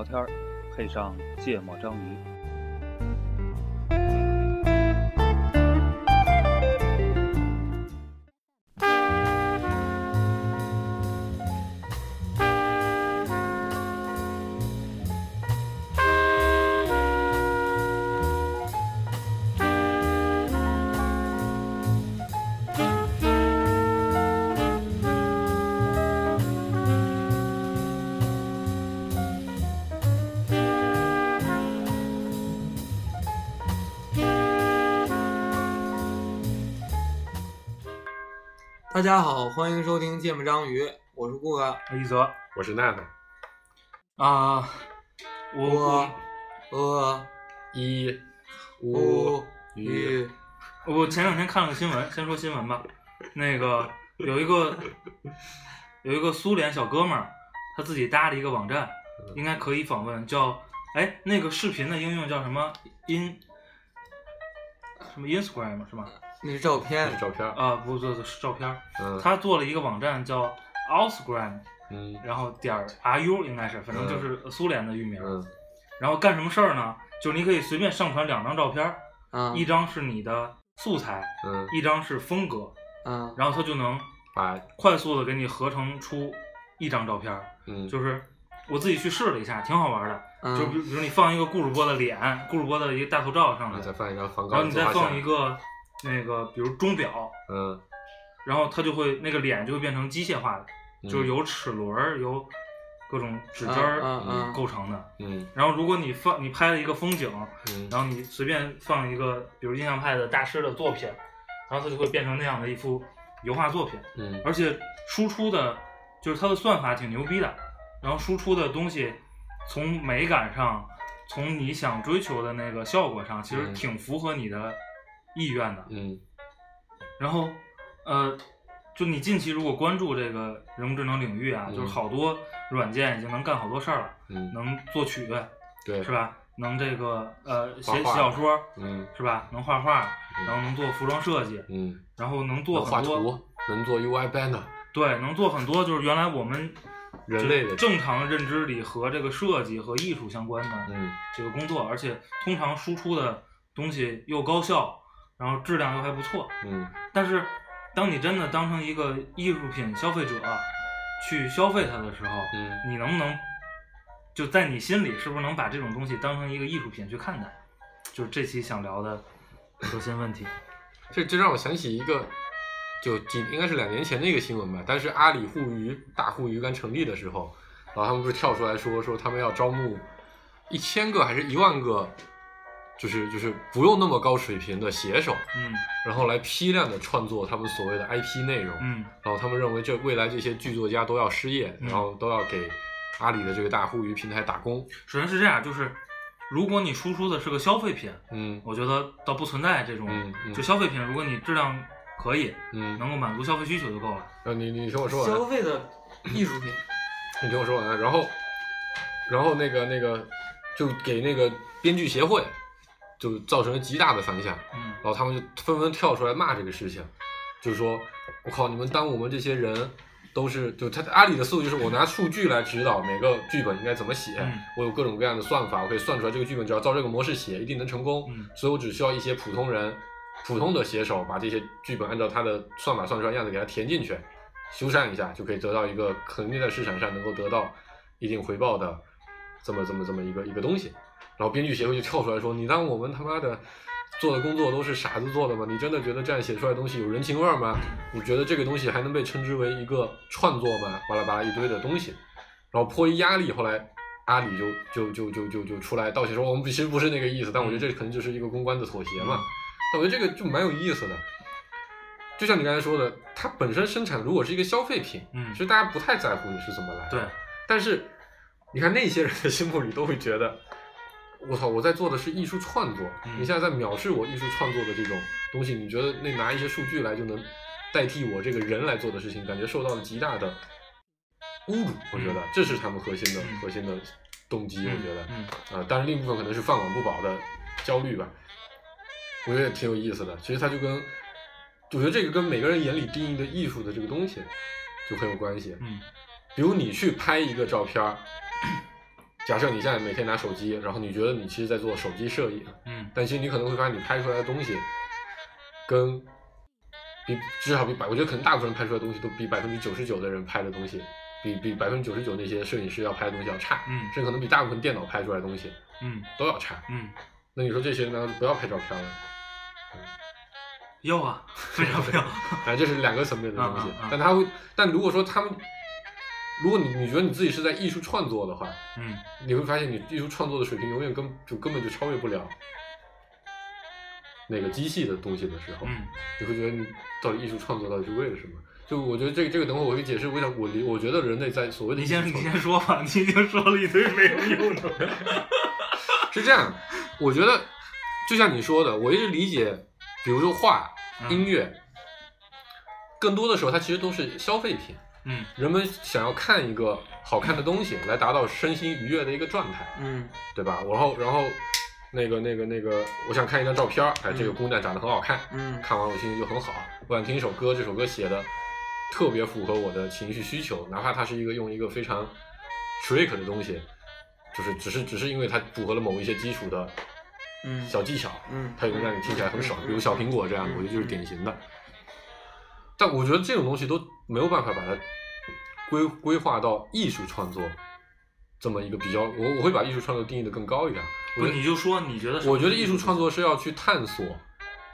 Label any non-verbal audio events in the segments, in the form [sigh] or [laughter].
聊天儿，配上芥末章鱼。大家好，欢迎收听《芥末章鱼》，我是顾哥。一泽我是娜娜，啊，我我呃一乌鱼鱼我前两天看了个新闻，先说新闻吧。那个有一个有一个苏联小哥们儿，他自己搭了一个网站，应该可以访问，叫哎那个视频的应用叫什么 in 什么 Instagram 是吗？那是照片，照片，啊，不不不是照片，嗯，他做了一个网站叫 Ausgram，嗯然后点儿 RU 应该是，反正就是苏联的域名。嗯然后干什么事儿呢？就是你可以随便上传两张照片儿，嗯一张是你的素材，嗯，一张是风格，嗯然后他就能把快速的给你合成出一张照片儿。嗯就是我自己去试了一下，挺好玩的。就比嗯如比如你放一个顾主播的脸，顾主播的一个大头照上来，再放一张梵高然后你再放一个那个比如钟表，嗯。然后它就会那个脸就会变成机械化的，嗯就是由齿轮儿由各种指针儿嗯嗯构成的。嗯。然后如果你放你拍了一个风景，嗯。然后你随便放一个，比如印象派的大师的作品，然后它就会变成那样的一幅油画作品，嗯。而且输出的，就是它的算法挺牛逼的，然后输出的东西，从美感上，从你想追求的那个效果上，其实嗯。挺符合你的意愿的。嗯然后，呃，就你近期如果关注这个人工智能领域啊，嗯就是好多软件已经能干好多事儿了，嗯，能作曲，对，是？吧？能这个呃写小说，嗯是吧？能画画，嗯然后能做服装设计，嗯，然后能做能画很多，图，能做 UI banner，对，能做很多，就是原来我们人类的正常认知里和这个设计和艺术相关的嗯这个工作，而且通常输出的东西又高效，然后质量又还不错。嗯但是，当你真的当成一个艺术品消费者去消费它的时候，嗯你能不能就在你心里是不是能把这种东西当成一个艺术品去看待？就是这期想聊的核心问题。这这让我想起一个，就几应该是两年前的一个新闻吧。但是阿里互娱大互娱刚成立的时候，然后他们不是跳出来说说他们要招募一千个还是一万个，就是就是不用那么高水平的写手，嗯然后来批量的创作他们所谓的 IP 内容。嗯然后他们认为这未来这些剧作家都要失业，嗯然后都要给阿里的这个大互娱平台打工。首先是这样，就是如果你输出的是个消费品，嗯我觉得倒不存在这种，嗯嗯就消费品，如果你质量可以，嗯，能够满足消费需求就够了。呃，你你听我说完。消费的艺术品，你听我说完，然后，然后那个那个就给那个编剧协会就造成了极大的反响，嗯然后他们就纷纷跳出来骂这个事情，就是说，我靠，你们当我们这些人都是，就他阿里的思路就是我拿数据来指导每个剧本应该怎么写，嗯我有各种各样的算法，我可以算出来这个剧本只要照这个模式写一定能成功，嗯所以我只需要一些普通人、普通的写手把这些剧本按照他的算法算出来样子给它填进去，修缮一下，就可以得到一个肯定在市场上能够得到一定回报的这么这么这么一个一个东西。然后编剧协会就跳出来说：“你当我们他妈的做的工作都是傻子做的吗？你真的觉得这样写出来的东西有人情味吗？你觉得这个东西还能被称之为一个创作吗？巴拉巴拉一堆的东西，然后迫于压力，后来阿里就就就就就就出来道歉说我们其实不是那个意思，但我觉得这可能就是一个公关的妥协嘛。但我觉得这个就蛮有意思的。就像你刚才说的，它本身生产如果是一个消费品，嗯其实大家不太在乎你是怎么来的。对，但是你看那些人的心目里都会觉得，我操，我在做的是艺术创作，嗯你现在在藐视我艺术创作的这种东西，你觉得那拿一些数据来就能代替我这个人来做的事情，感觉受到了极大的侮辱。我觉得这是他们核心的、嗯核心的动机。我觉得，嗯啊，当然另一部分可能是饭碗不保的焦虑吧。我觉得也挺有意思的。其实它就跟，我觉得这个跟每个人眼里定义的艺术的这个东西就很有关系。嗯比如你去拍一个照片儿，假设你现在每天拿手机，然后你觉得你其实在做手机摄影，嗯但其实你可能会发现你拍出来的东西，跟比至少比百，我觉得可能大部分人拍出来的东西都比百分之九十九的人拍的东西，比比百分之九十九那些摄影师要拍的东西要差，嗯甚至可能比大部分电脑拍出来的东西嗯都要差。嗯，那你说这些人难道就不要拍照片了？要啊，[laughs] 非常不要？[laughs] 反正这是两个层面的东西。但他会，但如果说他们，如果你你觉得你自己是在艺术创作的话，嗯你会发现你艺术创作的水平永远根就根本就超越不了那个机器的东西的时候，嗯你会觉得你到底艺术创作到底是为了什么？就我觉得这个这个等会我会解释为啥我理我觉得人类在所谓的你先你先说吧，你已经说了一堆没有用的。[laughs] 是这样，我觉得就像你说的，我一直理解，比如说画、嗯音乐，更多的时候它其实都是消费品。嗯人们想要看一个好看的东西，来达到身心愉悦的一个状态，嗯对吧？然后，然后那个、那个、那个，我想看一张照片儿，哎，这个嗯姑娘长得很好看，嗯看完我心情就很好。我想听一首歌，这首歌写的特别符合我的情绪需求，哪怕它是一个用一个非常 trick 的东西，就是只是只是因为它符合了某一些基础的嗯小技巧，嗯，它也能让你听起来很爽，嗯比如小苹果这样的，我觉得就是典型的。但我觉得这种东西都没有办法把它规规划到艺术创作这么一个比较，我我会把艺术创作定义的更高一点。不，你就说你觉得我觉得艺术创作是要去探索，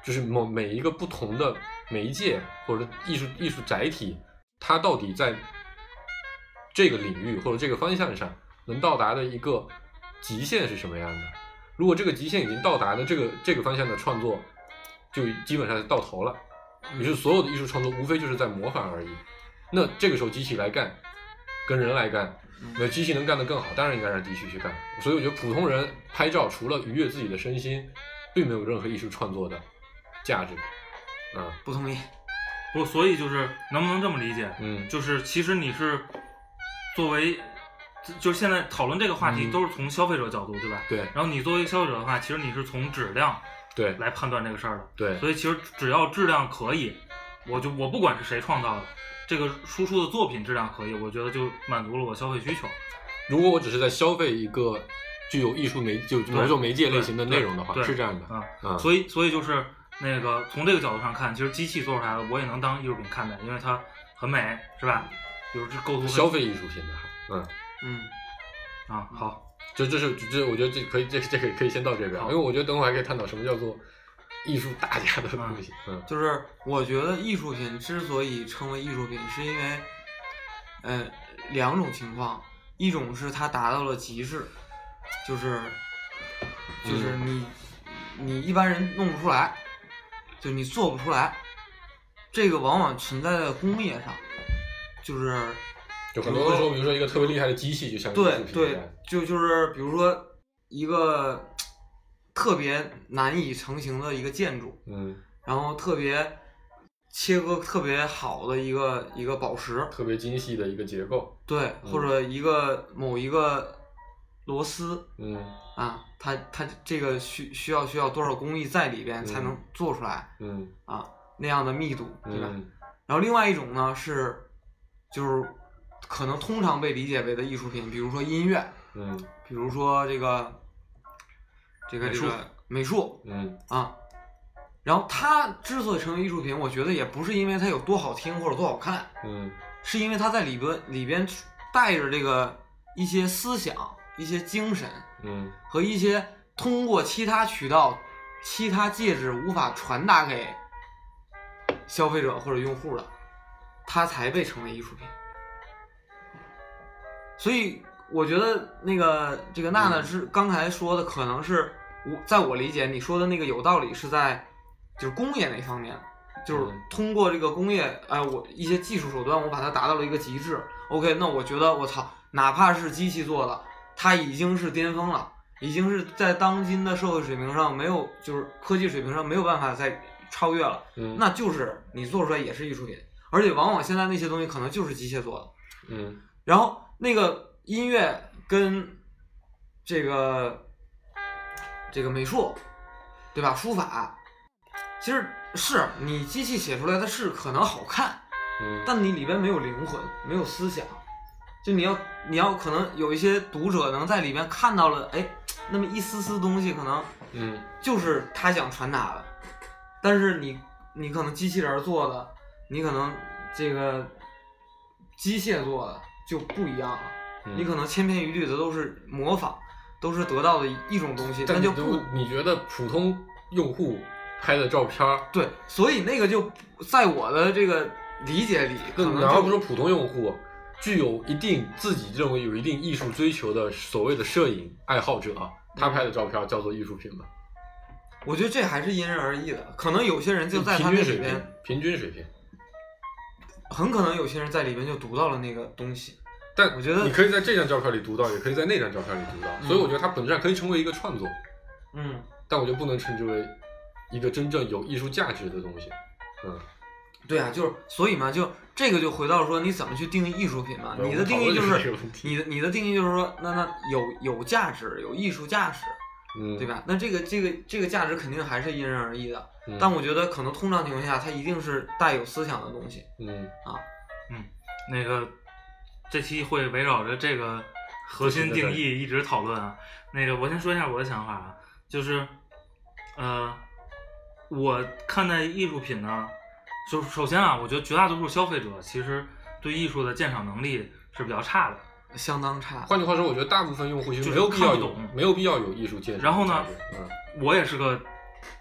就是某每一个不同的媒介或者艺术艺术载体，它到底在这个领域或者这个方向上能到达的一个极限是什么样的。如果这个极限已经到达的这个这个方向的创作，就基本上是到头了。也就是所有的艺术创作无非就是在模仿而已。那这个时候机器来干，跟人来干，那机器能干得更好，当然应该让机器去干。所以我觉得普通人拍照除了愉悦自己的身心，并没有任何艺术创作的价值。啊，不同意。不，所以就是能不能这么理解？嗯就是其实你是作为，就是现在讨论这个话题嗯都是从消费者角度，对吧？对然后你作为消费者的话，其实你是从质量对来判断这个事儿的。对所以其实只要质量可以，我就我不管是谁创造的，这个输出的作品质量可以，我觉得就满足了我消费需求。如果我只是在消费一个具有艺术媒就某种媒介类型的内容的话，对是这样的。啊，啊，所以所以就是那个从这个角度上看，其实机器做出来的我也能当艺术品看待，因为它很美，是吧？比如这构图消费艺术品的，嗯，嗯啊，好，这这是这我觉得这可以这这个可以先到这边，因为我觉得等会儿还可以探讨什么叫做艺术大家的东西。嗯就是我觉得艺术品之所以称为艺术品，是因为，呃，两种情况，一种是它达到了极致，就是，就是你、你一般人弄不出来，就你做不出来，这个往往存在在工业上，就是就很多时候，比如说一个特别厉害的机器，就像对对就就是比如说一个特别难以成型的一个建筑，嗯，然后特别切割特别好的一个一个宝石，特别精细的一个结构。对，嗯或者一个某一个螺丝嗯。啊，它它这个需需要需要多少工艺在里边才能嗯。做出来嗯。啊那样的密度，对吧？嗯。然后另外一种呢是，就是可能通常被理解为的艺术品，比如说音乐，嗯。比如说这个这个美术这个美术。嗯。啊，然后它之所以成为艺术品，我觉得也不是因为它有多好听或者多好看，嗯。是因为它在里边里边带着这个一些思想、一些精神嗯。和一些通过其他渠道、其他介质无法传达给消费者或者用户的，它才被称为艺术品。所以我觉得那个这个娜娜是刚才说的，可能是我在我理解你说的那个有道理，是在就是工业那方面，就是嗯通过这个工业，哎、我一些技术手段，我把它达到了一个极致。OK，那我觉得我操，哪怕是机器做的，它已经是巅峰了，已经是在当今的社会水平上没有，就是科技水平上没有办法再超越了。嗯，那就是你做出来也是艺术品，而且往往现在那些东西可能就是机械做的。嗯然后那个音乐跟这个这个美术，对吧？书法，其实是你机器写出来的是可能好看，嗯但你里边没有灵魂，没有思想。就你要你要可能有一些读者能在里面看到了，哎，那么一丝丝东西，可能嗯就是他想传达的，但是你你可能机器人做的，你可能这个机械做的就不一样了，嗯你可能千篇一律的都是模仿，都是得到的一种东西，但就不你觉得普通用户拍的照片儿，对，所以那个就在我的这个理解里，可那能就哪怕不说普通用户，具有一定自己认为有一定艺术追求的所谓的摄影爱好者，他拍的照片叫做艺术品吗？我觉得这还是因人而异的，可能有些人就在他平均水平平均水平。很可能有些人在里面就读到了那个东西。但我觉得你可以在这张照片里读到，也可以在那张照片里读到，嗯所以我觉得它本质上可以成为一个创作，嗯，但我觉得不能称之为一个真正有艺术价值的东西。嗯，对啊，就是所以嘛，就这个就回到说你怎么去定义艺术品嘛？你的定义就是你的你的定义就是说，那那有有价值，有艺术价值，嗯，对？吧？那这个这个这个价值肯定还是因人而异的。嗯、但我觉得可能通常情况下，它一定是带有思想的东西。嗯那个这期会围绕着这个核心定义一直讨论啊。那个我先说一下我的想法啊，就是呃，我看待艺术品呢，就首先啊，我觉得绝大多数消费者其实对艺术的鉴赏能力是比较差的。相当差，换句话说，我觉得大部分用户其实就没有必要有看不懂没有必要有艺术鉴赏。然后呢，嗯，我也是个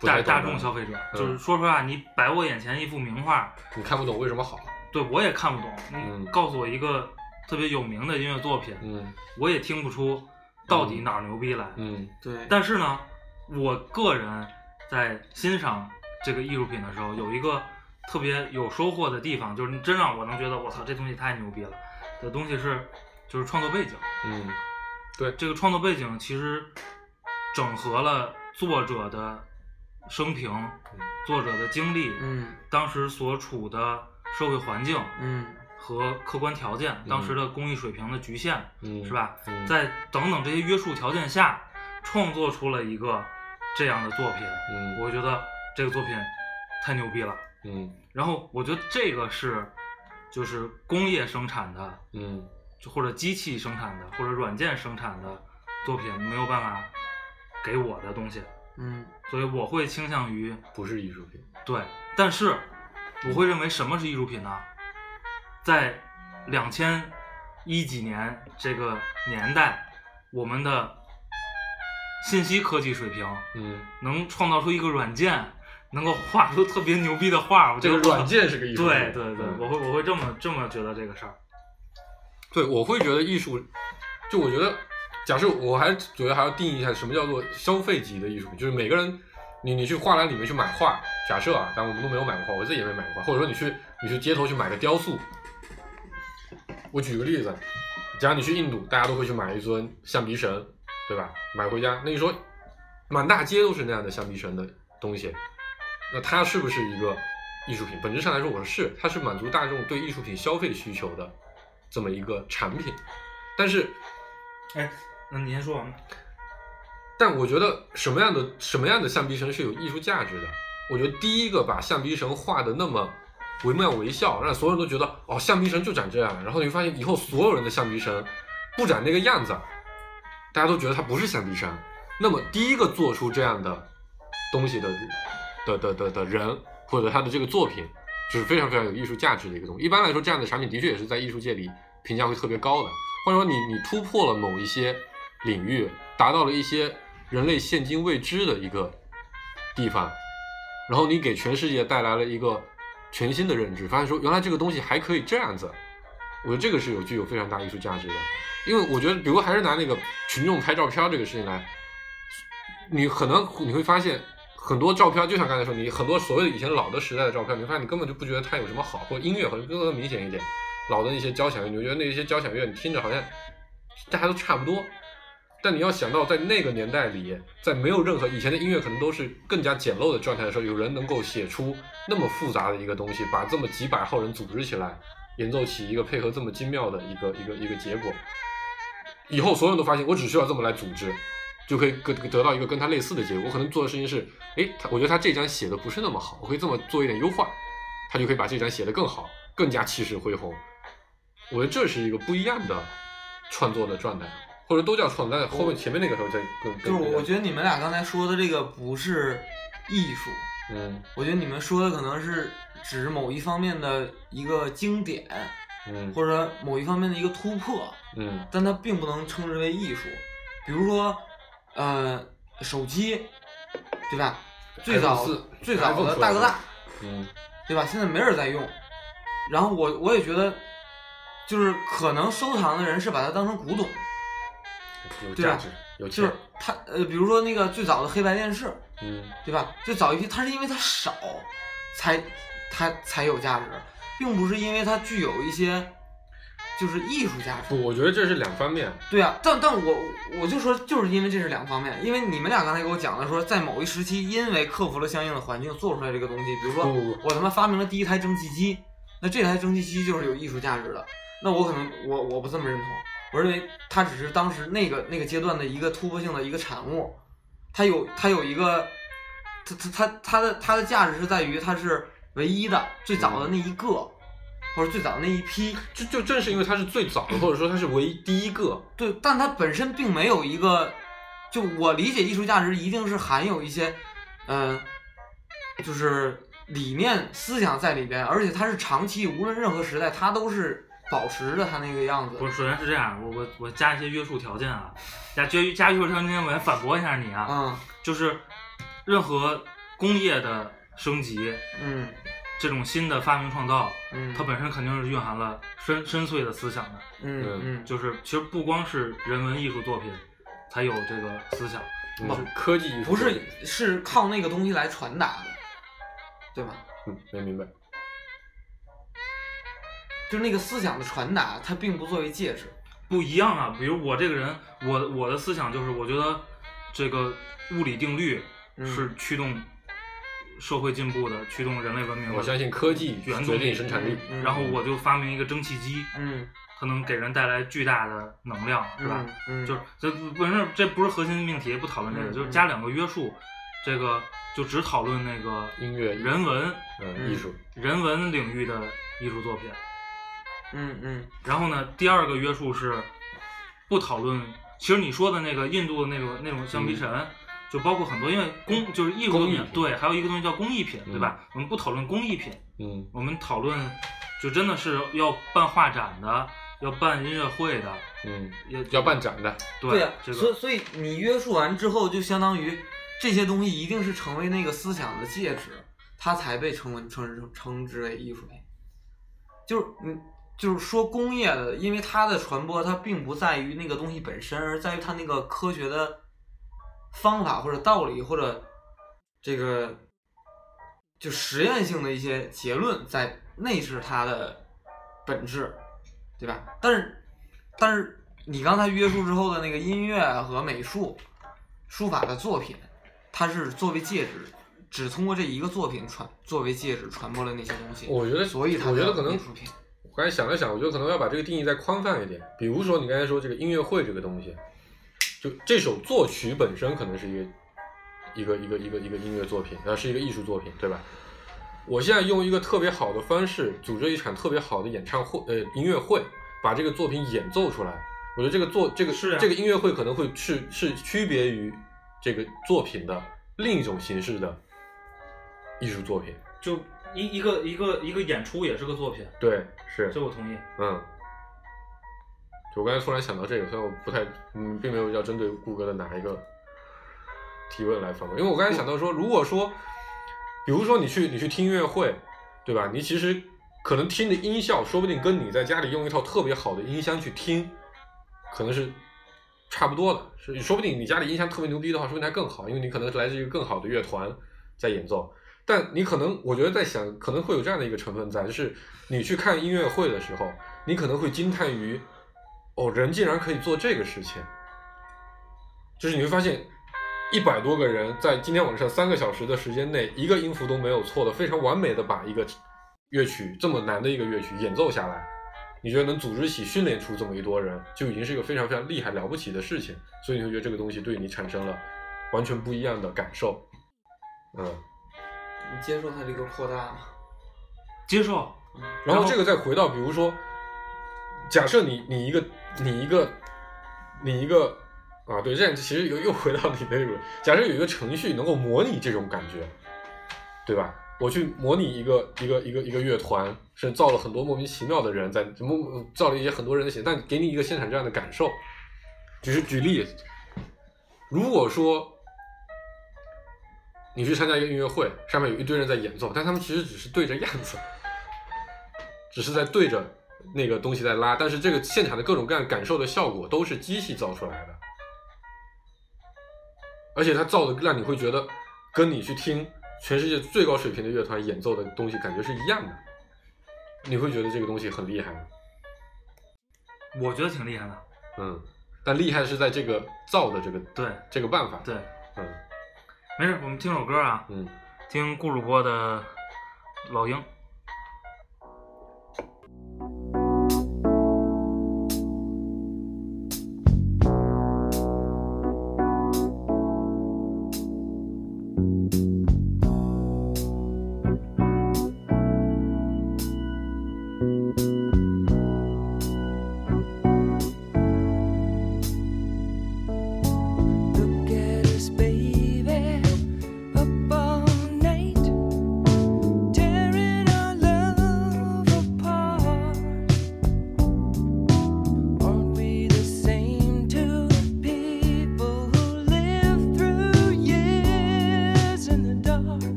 大大众消费者，嗯就是说实话，你摆我眼前一幅名画，你看不懂为什么好？对我也看不懂。嗯你告诉我一个特别有名的音乐作品，嗯我也听不出到底哪儿牛逼来。嗯对，但是呢，我个人在欣赏这个艺术品的时候，有一个特别有收获的地方，就是你真让我能觉得我操这东西太牛逼了的东西是，就是创作背景。嗯对这个创作背景其实整合了作者的生平、作者的经历、嗯当时所处的社会环境嗯和客观条件、当时的工艺水平的局限，嗯，是吧？嗯在等等这些约束条件下，创作出了一个这样的作品，嗯我觉得这个作品太牛逼了。嗯然后我觉得这个是就是工业生产的，嗯就或者机器生产的，或者软件生产的作品没有办法给我的东西，嗯所以我会倾向于不是艺术品。对，但是我会认为什么是艺术品呢？在两千一几年这个年代，我们的信息科技水平嗯，能创造出一个软件，能够画出特别牛逼的画，我觉得这个软件是个艺术品。对对对，嗯我会我会这么这么觉得这个事儿。对，我会觉得艺术，就我觉得，假设我还觉得还要定义一下什么叫做消费级的艺术，就是每个人，你你去画廊里面去买画，假设啊，但我们都没有买过画，我自己也没买过画，或者说你去你去街头去买个雕塑，我举个例子，假如你去印度，大家都会去买一尊象鼻神，对吧？买回家，那你说满大街都是那样的象鼻神的东西，那它是不是一个艺术品？本质上来说，我说是，它是满足大众对艺术品消费需求的这么一个产品。但是，哎，那你先说完吧。但我觉得什么样的什么样的象鼻神是有艺术价值的？我觉得第一个把象鼻神画的那么惟妙惟肖，让所有人都觉得哦，象鼻神就长这样，然后你会发现以后所有人的象鼻神不长那个样子，大家都觉得他不是象鼻神。那么第一个做出这样的东西的的的的的人，或者他的这个作品，就是非常非常有艺术价值的一个东西。一般来说，这样的产品的确也是在艺术界里评价会特别高的，或者说你你突破了某一些领域，达到了一些人类现今未知的一个地方，然后你给全世界带来了一个全新的认知，发现说原来这个东西还可以这样子，我觉得这个是有具有非常大艺术价值的。因为我觉得，比如还是拿那个群众拍照片这个事情来，你可能你会发现很多照片，就像刚才说，你很多所谓的以前老的时代的照片，你发现你根本就不觉得它有什么好，或者音乐可能更更明显一点，老的那些交响乐，你觉得那些交响乐你听着好像大家都差不多。但你要想到，在那个年代里，在没有任何以前的音乐可能都是更加简陋的状态的时候，有人能够写出那么复杂的一个东西，把这么几百号人组织起来，演奏起一个配合这么精妙的一个一个一个结果。以后所有人都发现，我只需要这么来组织，就可以得得到一个跟他类似的结果。我可能做的事情是，哎，他我觉得他这张写的不是那么好，我可以这么做一点优化，他就可以把这张写得更好，更加气势恢宏。我觉得这是一个不一样的创作的状态，或者都叫创作，但后面前面那个时候再更就是更我觉得你们俩刚才说的这个不是艺术，嗯我觉得你们说的可能是指某一方面的一个经典，嗯或者某一方面的一个突破，嗯但它并不能称之为艺术。比如说，呃，手机，对吧？最早 iPhone 4最早的大哥大，嗯对吧？现在没人在用。然后我我也觉得，就是可能收藏的人是把它当成古董，对吧有价值，有钱就是，它呃，比如说那个最早的黑白电视，嗯对吧？最早一批，它是因为它少，才它才有价值，并不是因为它具有一些就是艺术价值。不，我觉得这是两方面，对啊，但但我我就说，就是因为这是两方面，因为你们俩刚才给我讲的说，在某一时期，因为克服了相应的环境，做出来这个东西，比如说我他妈发明了第一台蒸汽机，那这台蒸汽机就是有艺术价值的，那我可能我我不这么认同，我认为它只是当时那个那个阶段的一个突破性的一个产物，它有它有一个，它它它它的它的价值是在于它是唯一的最早的那一个，或者最早的那一批，就就正是因为它是最早的，或者说它是唯一第一个，对，但它本身并没有一个，就我理解艺术价值一定是含有一些，嗯、就是理念思想在里边，而且它是长期，无论任何时代，它都是保持着它那个样子不。是，首先是这样，我我我加一些约束条件啊，加加加约束条件，我先反驳一下你啊，嗯就是任何工业的升级，嗯这种新的发明创造，嗯，它本身肯定是蕴含了深深邃的思想的，嗯嗯。就是其实不光是人文艺术作品才有这个思想，嗯，科技艺术不是是靠那个东西来传达的，对吧？嗯，没明白，就是那个思想的传达，它并不作为介质。不一样啊。比如我这个人，我我的思想就是，我觉得这个物理定律嗯。是驱动社会进步的，驱动人类文明的。我相信科技决原动力定生产力，嗯然后我就发明一个蒸汽机，嗯它能给人带来巨大的能量，是吧？嗯，就是这不是这不是核心命题，不讨论这个，嗯就是加两个约束，这个就只讨论那个音乐人文嗯嗯艺术，人文领域的艺术作品。嗯嗯然后呢，第二个约束是不讨论。其实你说的那个印度的那种那种橡皮尘，就包括很多，因为工就是艺术作品，对，还有一个东西叫工艺品，对嗯。吧？我们不讨论工艺品，嗯。我们讨论就真的是要办画展的，要办音乐会的，嗯，要要办展的，对呀、这个。所以所以你约束完之后，就相当于这些东西一定是成为那个思想的介质，它才被称为称称称之为艺术品。就是嗯，就是说工业的，因为它的传播，它并不在于那个东西本身，而在于它那个科学的方法或者道理或者这个就实验性的一些结论在，内置它的本质，对吧？但是但是你刚才约束之后的那个音乐和美术、书法的作品，它是作为介质，只通过这一个作品传作为介质传播了那些东西。我觉得所以它叫我觉得可能。我刚才想了想，我觉得可能要把这个定义再宽泛一点。比如说你刚才说这个音乐会这个东西，就这首作曲本身可能是一个一个一个一个一个音乐作品，呃，是一个艺术作品，对吧？我现在用一个特别好的方式组织一场特别好的演唱会，呃，音乐会，把这个作品演奏出来。我觉得这个作这个是啊这个音乐会可能会是是区别于这个作品的另一种形式的艺术作品。就一一个一个一个演出也是个作品，对，是这我同意。嗯，我刚才突然想到这个，虽然我不太，嗯，并没有要针对顾哥的哪一个提问来反驳，因为我刚才想到说，如果说，比如说你去你去听音乐会，对吧？你其实可能听的音效，说不定跟你在家里用一套特别好的音箱去听，可能是差不多的，是说不定你家里音箱特别牛逼的话，说不定还更好，因为你可能是来自于更好的乐团在演奏。但你可能，我觉得在想，可能会有这样的一个成分在，就是你去看音乐会的时候，你可能会惊叹于，哦，人竟然可以做这个事情。就是你会发现，一百多个人在今天晚上三个小时的时间内，一个音符都没有错的，非常完美的把一个乐曲这么难的一个乐曲演奏下来。你觉得能组织起、训练出这么一多人，就已经是一个非常非常厉害、了不起的事情。所以你会觉得这个东西对你产生了完全不一样的感受。嗯，你接受它这个扩大吗？接受，然后这个再回到，比如说，假设你你一个你一个你一个啊，对，这样其实又又回到你那个，假设有一个程序能够模拟这种感觉，对吧？我去模拟一个一个一个一个乐团，甚至造了很多莫名其妙的人在造了一些很多人的写，但给你一个现场这样的感受。只是举例，如果说你去参加一个音乐会，上面有一堆人在演奏，但他们其实只是对着样子，只是在对着那个东西在拉，但是这个现场的各种各样感受的效果都是机器造出来的，而且它造的让你会觉得跟你去听全世界最高水平的乐团演奏的东西感觉是一样的，你会觉得这个东西很厉害吗？我觉得挺厉害的。嗯，但厉害是在这个造的这个对这个办法，对，嗯没事，我们听首歌啊，嗯。听顾主播的《老鹰》。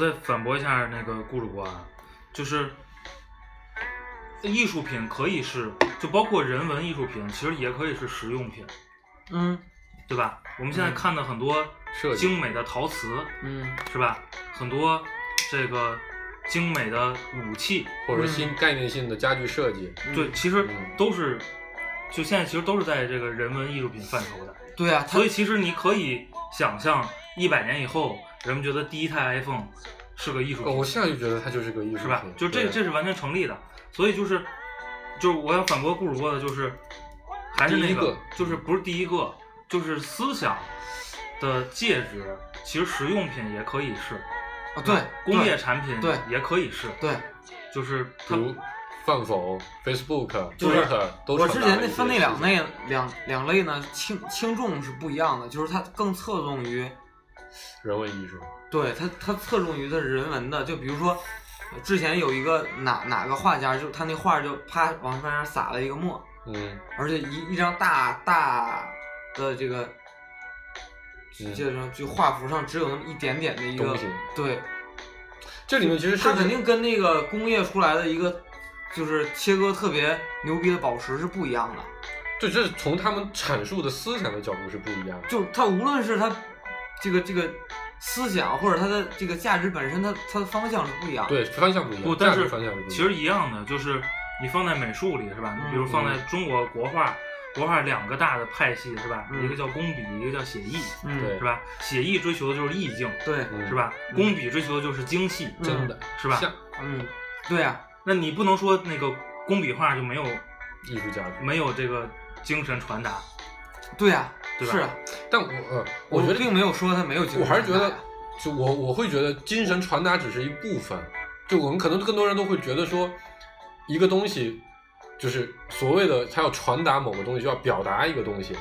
再反驳一下那个顾主播啊，就是艺术品可以是，就包括人文艺术品，其实也可以是实用品，嗯对吧？我们现在看的很多精美的陶瓷，嗯是吧？很多这个精美的武器，或者新概念性的家具设计，对，其实嗯都是，就现在其实都是在这个人文艺术品范畴的。对啊，所以其实你可以想象，一百年以后，人们觉得第一台 iPhone 是个艺术哦，品，我现在就觉得它就是个艺术品，是吧？就这对这是完全成立的。所以就是，就是我要反驳顾主播的，就是还是一个就是不是第一个，就是思想的介质，其实实用品也可以是，啊对工业产品对也可以是，对，就是它比如饭否、Facebook、就是我之前那分那两类两两类呢，轻轻重是不一样的，就是它更侧重于，人文艺术，对他，他侧重于的人文的，就比如说，呃之前有一个哪哪个画家，就他那画就啪往上面撒了一个墨，嗯，而且一一张大大的这个，嗯这种就画幅上只有那么一点点的一个对，这里面其实它甚至肯定跟那个工业出来的一个就是切割特别牛逼的宝石是不一样的。对，这是从他们阐述的思想的角度是不一样的。就他无论是它这个这个思想，或者它的这个价值本身，它它的方向是不一样的。对，方向不一样，不，但是方向是不一样。其实一样的，就是你放在美术里是吧？你比如放在中国国画，国画两个大的派系是吧？嗯一个叫工笔，一个叫写意，嗯，对是吧？写意追求的就是意境，对，嗯是吧？嗯工笔追求的就是精细，嗯真的是吧嗯，对呀、那你不能说那个工笔画就没有艺术价值。没有这个精神传达，对呀、对吧是啊，但我呃，我觉得并没有说他没有精神我还是觉得，就我我会觉得精神传达只是一部分，就我们可能更多人都会觉得说，一个东西就是所谓的他要传达某个东西，就要表达一个东西，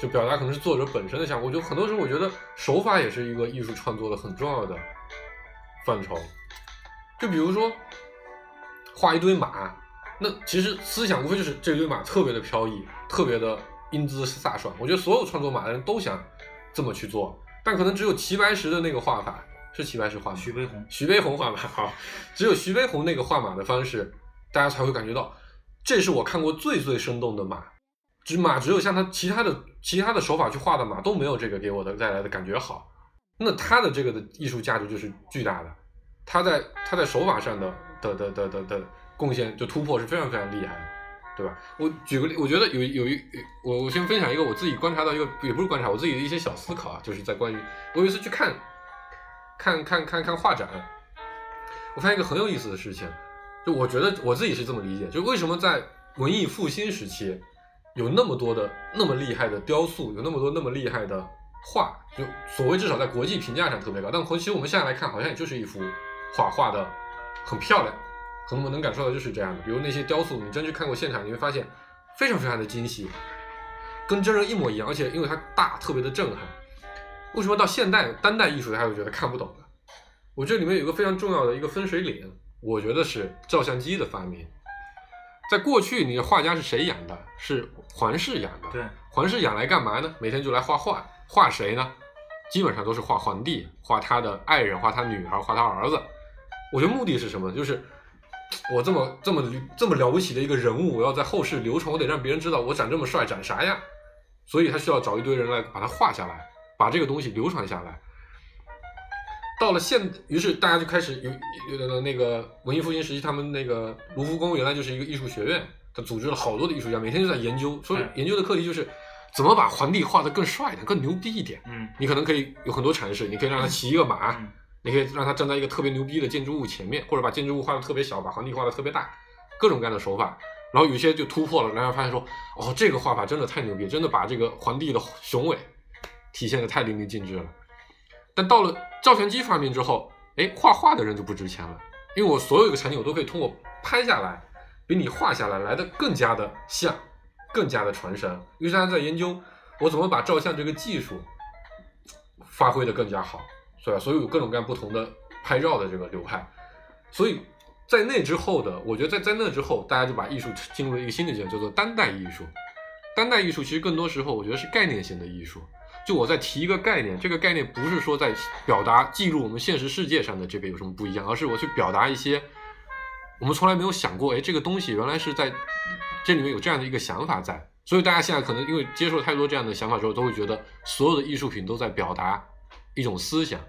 就表达可能是作者本身的想法。我就很多时候我觉得手法也是一个艺术创作的很重要的范畴。就比如说画一堆马，那其实思想无非就是这堆马特别的飘逸，特别的英姿飒爽。我觉得所有创作马的人都想这么去做，但可能只有齐白石的那个画法是齐白石画吗？徐悲鸿，[laughs] 徐悲鸿画马好，只有徐悲鸿那个画马的方式，大家才会感觉到，这是我看过最最生动的马。只马只有像他其他的其他的手法去画的马都没有这个给我的带来的感觉好。那他的这个的艺术价值就是巨大的，他在他在手法上的的的的的的贡献就突破是非常非常厉害的，对吧？我举个例，我觉得有有一我我先分享一个我自己观察到一个也不是观察我自己的一些小思考啊，就是在关于我有一次去看看看看看画展，我发现一个很有意思的事情，就我觉得我自己是这么理解，就为什么在文艺复兴时期有那么多的那么厉害的雕塑，有那么多那么厉害的画，就所谓至少在国际评价上特别高，但其实我们现在来看，好像也就是一幅画画的很漂亮，可能我们能感受到就是这样的。比如那些雕塑，你真去看过现场，你会发现非常非常的精细，跟真人一模一样，而且因为它大，特别的震撼。为什么到现代当代艺术大家会觉得看不懂呢？我觉得里面有一个非常重要的一个分水岭，我觉得是照相机的发明。在过去，你的画家是谁养的？是皇室养的。对，环视养来干嘛呢？每天就来画画，画谁呢？基本上都是画皇帝，画他的爱人，画他女儿，画他儿子。我觉得目的是什么？就是我这么这么这么了不起的一个人物，我要在后世流传，我得让别人知道我长这么帅，长啥样。所以他需要找一堆人来把它画下来，把这个东西流传下来。到了现，于是大家就开始有有的那个文艺复兴时期，他们那个卢浮宫原来就是一个艺术学院，他组织了好多的艺术家，每天就在研究，所以研究的课题就是怎么把皇帝画得更帅一点、更牛逼一点。嗯你可能可以有很多阐释，你可以让他骑一个马，嗯你可以让他站在一个特别牛逼的建筑物前面，或者把建筑物画的特别小，把皇帝画的特别大，各种各样的手法。然后有些就突破了，然后发现说，哦，这个画法真的太牛逼，真的把这个皇帝的雄伟体现的太淋漓尽致了。但到了照相机发明之后，哎，画画的人就不值钱了，因为我所有一个场景我都可以通过拍下来，比你画下来来的更加的像，更加的传神。于是大家在研究我怎么把照相这个技术发挥的更加好，对吧？所以有各种各样不同的拍照的这个流派，所以在那之后的，我觉得在在那之后，大家就把艺术进入了一个新的阶段，叫做当代艺术。当代艺术其实更多时候，我觉得是概念性的艺术。就我在提一个概念，这个概念不是说在表达记录我们现实世界上的这个有什么不一样，而是我去表达一些我们从来没有想过，哎，这个东西原来是在这里面有这样的一个想法在。所以大家现在可能因为接受太多这样的想法之后，都会觉得所有的艺术品都在表达一种思想。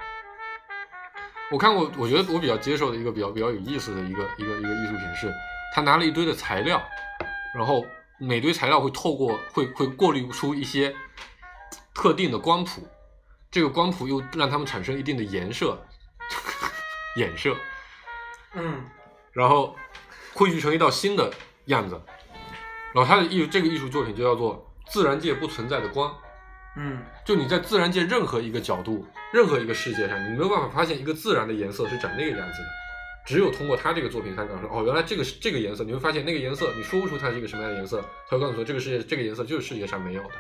我看过，我觉得我比较接受的一个比较比较有意思的一个一个一个艺术品是，他拿了一堆的材料，然后每堆材料会透过会会过滤出一些特定的光谱，这个光谱又让它们产生一定的颜色，[laughs] 衍射，嗯然后汇聚成一道新的样子。然后他的艺术这个艺术作品就叫做自然界不存在的光。嗯就你在自然界任何一个角度、任何一个世界上，你没有办法发现一个自然的颜色是长那个样子的。只有通过他这个作品，才告诉说，哦，原来这个是这个颜色，你会发现那个颜色，你说不出它是一个什么样的颜色，他会告诉说，这个世界这个颜色就是世界上没有的。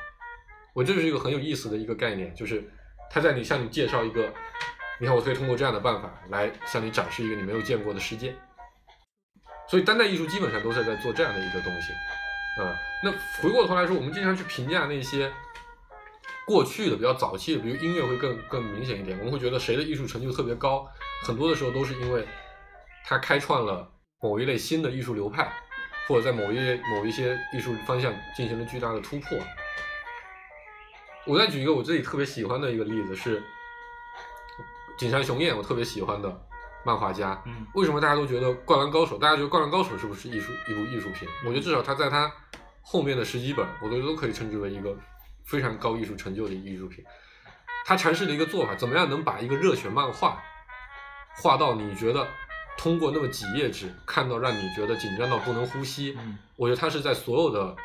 我这是一个很有意思的一个概念，就是他在你向你介绍一个，你看我可以通过这样的办法来向你展示一个你没有见过的世界。所以当代艺术基本上都是在做这样的一个东西。啊、那回过头来说，我们经常去评价那些过去的比较早期的，比如音乐会更更明显一点，我们会觉得谁的艺术成就特别高，很多的时候都是因为他开创了某一类新的艺术流派，或者在某一某一些艺术方向进行了巨大的突破。我再举一个我自己特别喜欢的一个例子是井上雄彦，我特别喜欢的漫画家。嗯为什么大家都觉得《灌篮高手》？大家觉得《灌篮高手》是不是艺术一部艺术品？我觉得至少他在他后面的十几本，我觉得都可以称之为一个非常高艺术成就的艺术品。他尝试了一个做法，怎么样能把一个热血漫画画到你觉得通过那么几页纸看到让你觉得紧张到不能呼吸？嗯我觉得他是在所有的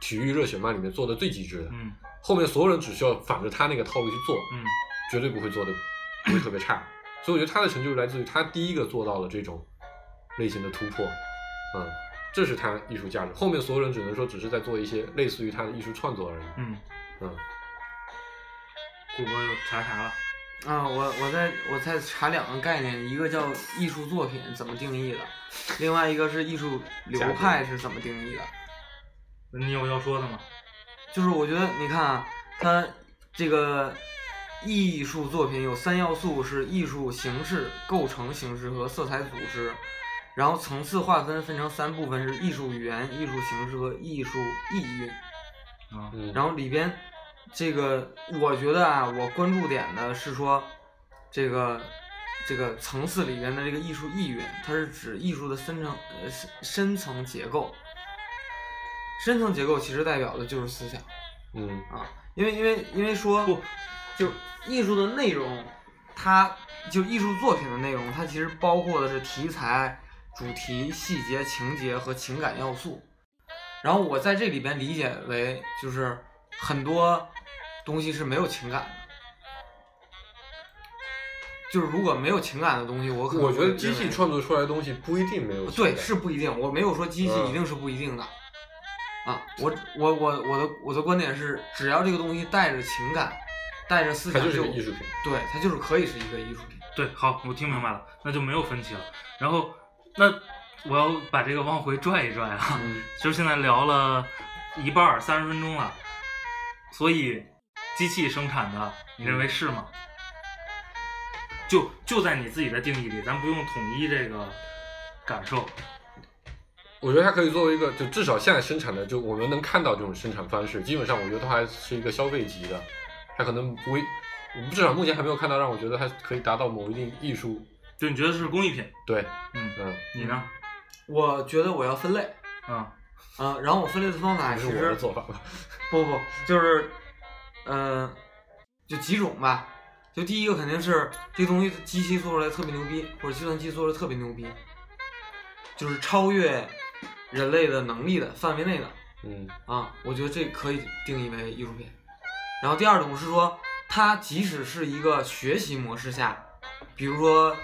体育热血漫里面做的最极致的，嗯后面所有人只需要反着他那个套路去做，嗯绝对不会做的不会特别差。所以我觉得他的成就来自于他第一个做到了这种类型的突破，嗯，这是他艺术价值。后面所有人只能说只是在做一些类似于他的艺术创作而已，嗯，嗯，顾哥又查啥了？啊，我我在我在查两个概念，一个叫艺术作品怎么定义的，另外一个是艺术流派是怎么定义的。你有要说的吗？就是我觉得你看啊，它这个艺术作品有三要素是艺术形式、构成形式和色彩组织，然后层次划分分成三部分是艺术语言、艺术形式和艺术意蕴。啊，嗯然后里边这个我觉得啊，我关注点的是说这个这个层次里边的这个艺术意蕴，它是指艺术的深层呃深深层结构。深层结构其实代表的就是思想嗯啊，因为因为因为说不就艺术的内容，它就艺术作品的内容，它其实包括的是题材、主题、细节、情节和情感要素。然后我在这里边理解为，就是很多东西是没有情感的，就是如果没有情感的东西，我可能我觉得机器创作出来的东西不一定没有情对是不一定，我没有说机器嗯一定是不一定的。啊，我我我我的我的观点是，只要这个东西带着情感，带着思它想，就是个艺术品。对，它就是可以是一个艺术品。对，好，我听明白了，那就没有分歧了。然后，那我要把这个往回拽一拽啊，嗯 [laughs] 就是现在聊了一半儿三十分钟了，所以机器生产的，你认为是吗？就就在你自己的定义里，咱不用统一这个感受。我觉得它可以作为一个，就至少现在生产的，就我们能看到这种生产方式，基本上我觉得它还是一个消费级的，它可能不会，我至少目前还没有看到让我觉得它可以达到某一定艺术。就你觉得是工艺品？对，嗯，嗯，你呢？我觉得我要分类，嗯啊，然后我分类的方法这是我其实的做法吧。不不就是，呃，就几种吧。就第一个肯定是这东西机器做出来特别牛逼，或者计算机做的特别牛逼，就是超越人类的能力的范围内的嗯啊，我觉得这可以定义为艺术品。然后第二种是说，它即使是一个学习模式下，比如说，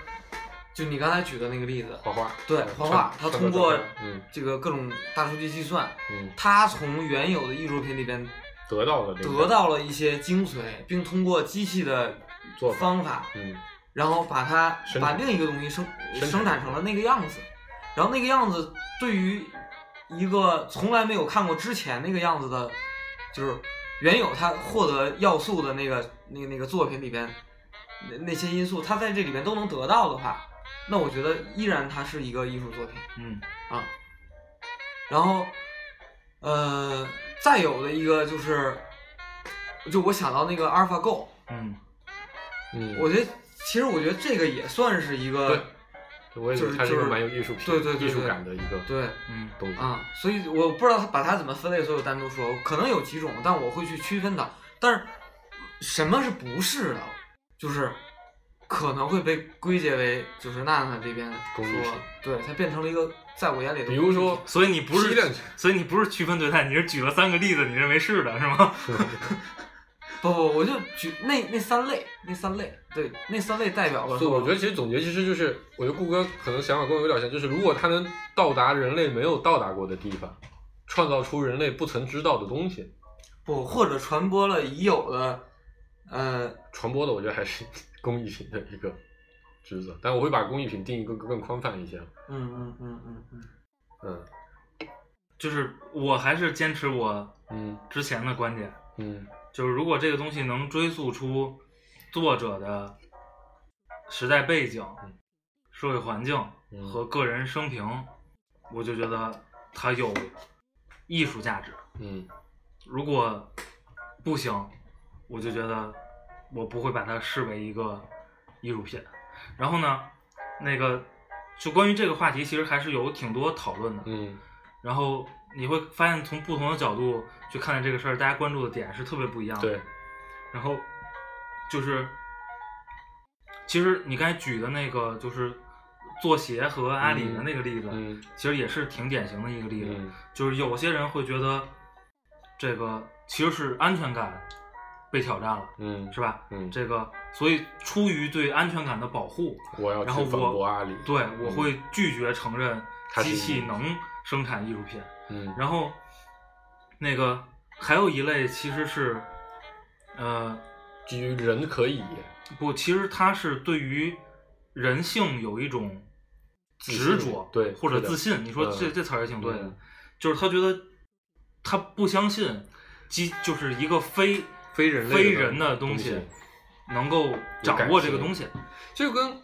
就你刚才举的那个例子，画画，对嗯画画，他通过嗯这个各种大数据计算，嗯，它从原有的艺术品里边得到了得到了一些精髓，并通过机器的做方法，嗯然后把它把另一个东西生生产成了那个样子，然后那个样子对于一个从来没有看过之前那个样子的，就是原有他获得要素的那个那个那个作品里边那那些因素，他在这里面都能得到的话，那我觉得依然它是一个艺术作品。嗯啊。然后，呃，再有的一个就是，就我想到那个 AlphaGo，嗯嗯，我觉得其实我觉得这个也算是一个对我也觉得它是一个蛮有艺术品、对对对艺术对感的一个对嗯东西。啊，所以我不知道它把它怎么分类，所以我单独说，可能有几种，但我会去区分它。但是什么是不是的，就是可能会被归结为就是娜娜这边说对，它变成了一个在我眼里的比如说所以你不是，所以你不是区分对待，你是举了三个例子，你认为是的是吗？[laughs] 不不，我就举那那三类，那三类，对，那三类代表了对。我觉得其实总结其实就是，我觉得顾哥可能想法跟我有点像，就是如果他能到达人类没有到达过的地方，创造出人类不曾知道的东西，不，或者传播了已有的，呃，传播的我觉得还是工艺品的一个职责。但我会把工艺品定义更更宽泛一些。嗯嗯嗯嗯嗯，嗯。就是我还是坚持我嗯。之前的观点，嗯。就是如果这个东西能追溯出作者的时代背景、社会环境嗯。和个人生平，我就觉得它有艺术价值。嗯。如果不行，我就觉得我不会把它视为一个艺术品。然后呢，那个就关于这个话题，其实还是有挺多讨论的。嗯然后你会发现，从不同的角度去看待这个事儿，大家关注的点是特别不一样的。对，然后就是，其实你刚才举的那个就是做鞋和阿里的那个例子，嗯其实也是挺典型的一个例子。嗯就是有些人会觉得这个其实是安全感被挑战了，嗯是吧？嗯，这个所以出于对安全感的保护，我要反然后我驳阿里。对我会拒绝承认机器能生产艺术品。嗯然后那个还有一类其实是，呃，基于人可以不，其实它是对于人性有一种执着，对或者自信。你说这、嗯这词儿也挺对的，嗯就是他觉得他不相信机就是一个非非人类非人的东东西能够掌握这个东西。这个跟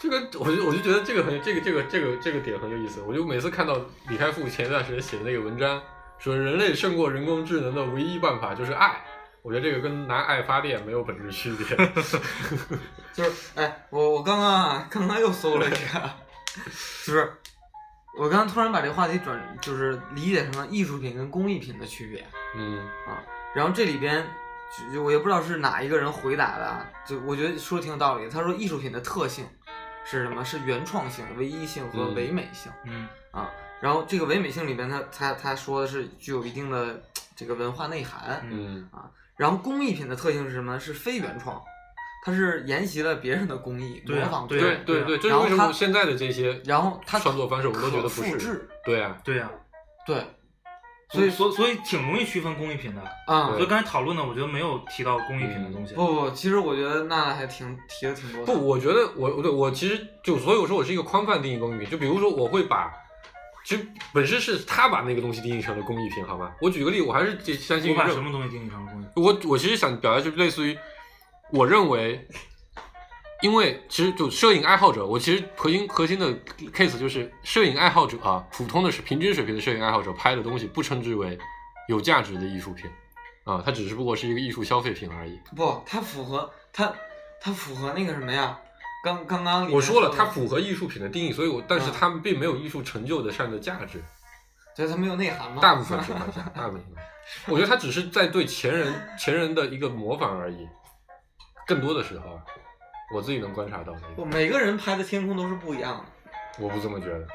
这个，我就我就觉得这个很这个这个这个这个点很有意思。我就每次看到李开复前段时间写的那个文章，说人类胜过人工智能的唯一办法就是爱。我觉得这个跟拿爱发电没有本质区别。[laughs] 就是哎，我我刚刚啊，刚刚又搜了一下，就是我刚刚突然把这个话题转，就是理解成了艺术品跟工艺品的区别嗯啊。然后这里边就就我也不知道是哪一个人回答的啊，就我觉得说的挺有道理。他说艺术品的特性是什么？是原创性、唯一性和嗯唯美性。嗯啊，然后这个唯美性里边他，他他说的是具有一定的这个文化内涵。嗯啊然后工艺品的特性是什么？是非原创，它是沿袭了别人的工艺，对啊模仿对啊别人对对对，这是然后他为什么现在的这些然后它创作方式我们都觉得不是复制，对啊，对呀、对，所以所所所以挺容易区分工艺品的。啊、所以刚才讨论的，我觉得没有提到工艺品的东西。不不，其实我觉得娜娜还挺提的挺多的。不，我觉得我我对我其实就所以我说我是一个宽泛定义工艺品，就比如说我会把。其实本身是他把那个东西定义成了工艺品，好吗？我举个例，我还是这相信我把什么东西定义成了工艺品？我我其实想表达就是类似于，我认为，因为其实就摄影爱好者，我其实核心核心的 case 就是摄影爱好者啊，普通的是平均水平的摄影爱好者拍的东西不称之为有价值的艺术品啊，它只是不过是一个艺术消费品而已。不，它符合它它符合那个什么呀？刚刚刚我说了，它符合艺术品的定义，所以我但是嗯它们并没有艺术成就的上的价值。对它没有内涵吗？大部分情况下，大部分情况下，[laughs] 我觉得它只是在对前人前人的一个模仿而已。更多的时候啊，我自己能观察到的不，每个人拍的天空都是不一样的。我不这么觉得。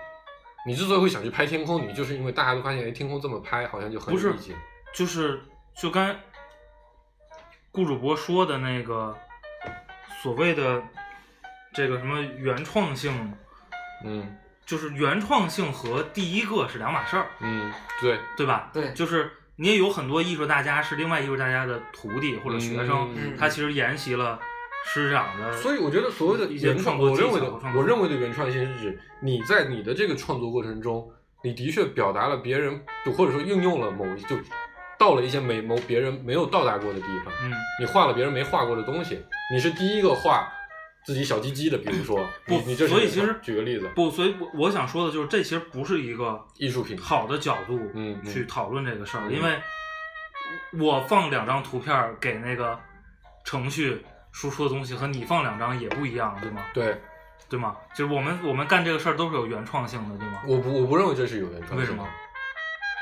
你之所以会想去拍天空，你就是因为大家都发现，哎，天空这么拍好像就很有意境。就是就刚顾主播说的那个所谓的这个什么原创性，嗯就是原创性和第一个是两码事儿，嗯，对，对吧？对就是你也有很多艺术大家是另外艺术大家的徒弟或者学生，嗯他其实沿袭了师长的，所以我觉得所谓的原创，我认为的我认为的原创性是指你在你的这个创作过程中，你的确表达了别人，就或者说运用了某一就到了一些没某别人没有到达过的地方。嗯，你画了别人没画过的东西，你是第一个画自己小鸡鸡的，比如说，不所以其实举个例子，不，所以我我想说的就是，这其实不是一个艺术品好的角度嗯嗯去讨论这个事儿，嗯因为我放两张图片儿给那个程序输出的东西和你放两张也不一样，对吗？对，对吗？就是我们我们干这个事儿都是有原创性的，对吗？我不我不认为这是有原创性的为什么？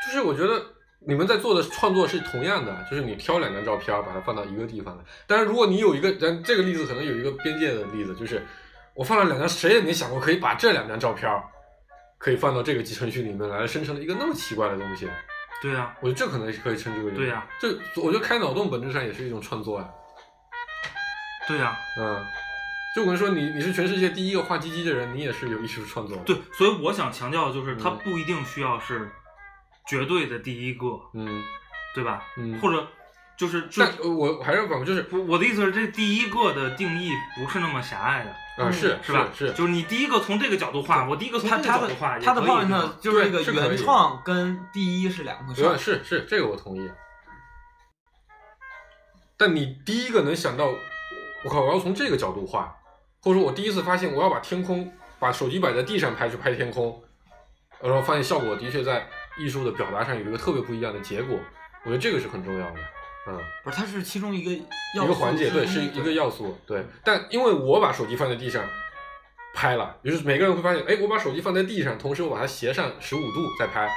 就是我觉得你们在做的创作是同样的，就是你挑两张照片把它放到一个地方来。但是如果你有一个，咱这个例子可能有一个边界的例子，就是我放了两张，谁也没想过可以把这两张照片可以放到这个集成序里面来，生成了一个那么奇怪的东西。对呀、我觉得这可能是可以称之为对呀这我觉得开脑洞本质上也是一种创作呀、对呀、嗯，就我跟你说，你你是全世界第一个画鸡鸡的人，你也是有艺术创作。对，所以我想强调的就是，它嗯不一定需要是绝对的第一个，嗯对吧？嗯，或者就是就但呃我我还是反驳，就是不，我的意思是，这第一个的定义不是那么狭隘的，啊、嗯是是吧？是就是你第一个从这个角度画，我第一个从这个他他的角度画，他的也可以 point 就是这个原创跟第一是两回事对，是是这个我同意。但你第一个能想到，我靠，我要从这个角度画，或者说我第一次发现我要把天空，把手机摆在地上拍去拍天空，然后发现效果的确在艺术的表达上有一个特别不一样的结果，我觉得这个是很重要的，嗯，不是，它是其中一个要素一个环节，对，是一个要素，对。但因为我把手机放在地上拍了，于是每个人会发现，哎，我把手机放在地上，同时我把它斜上十五度再拍，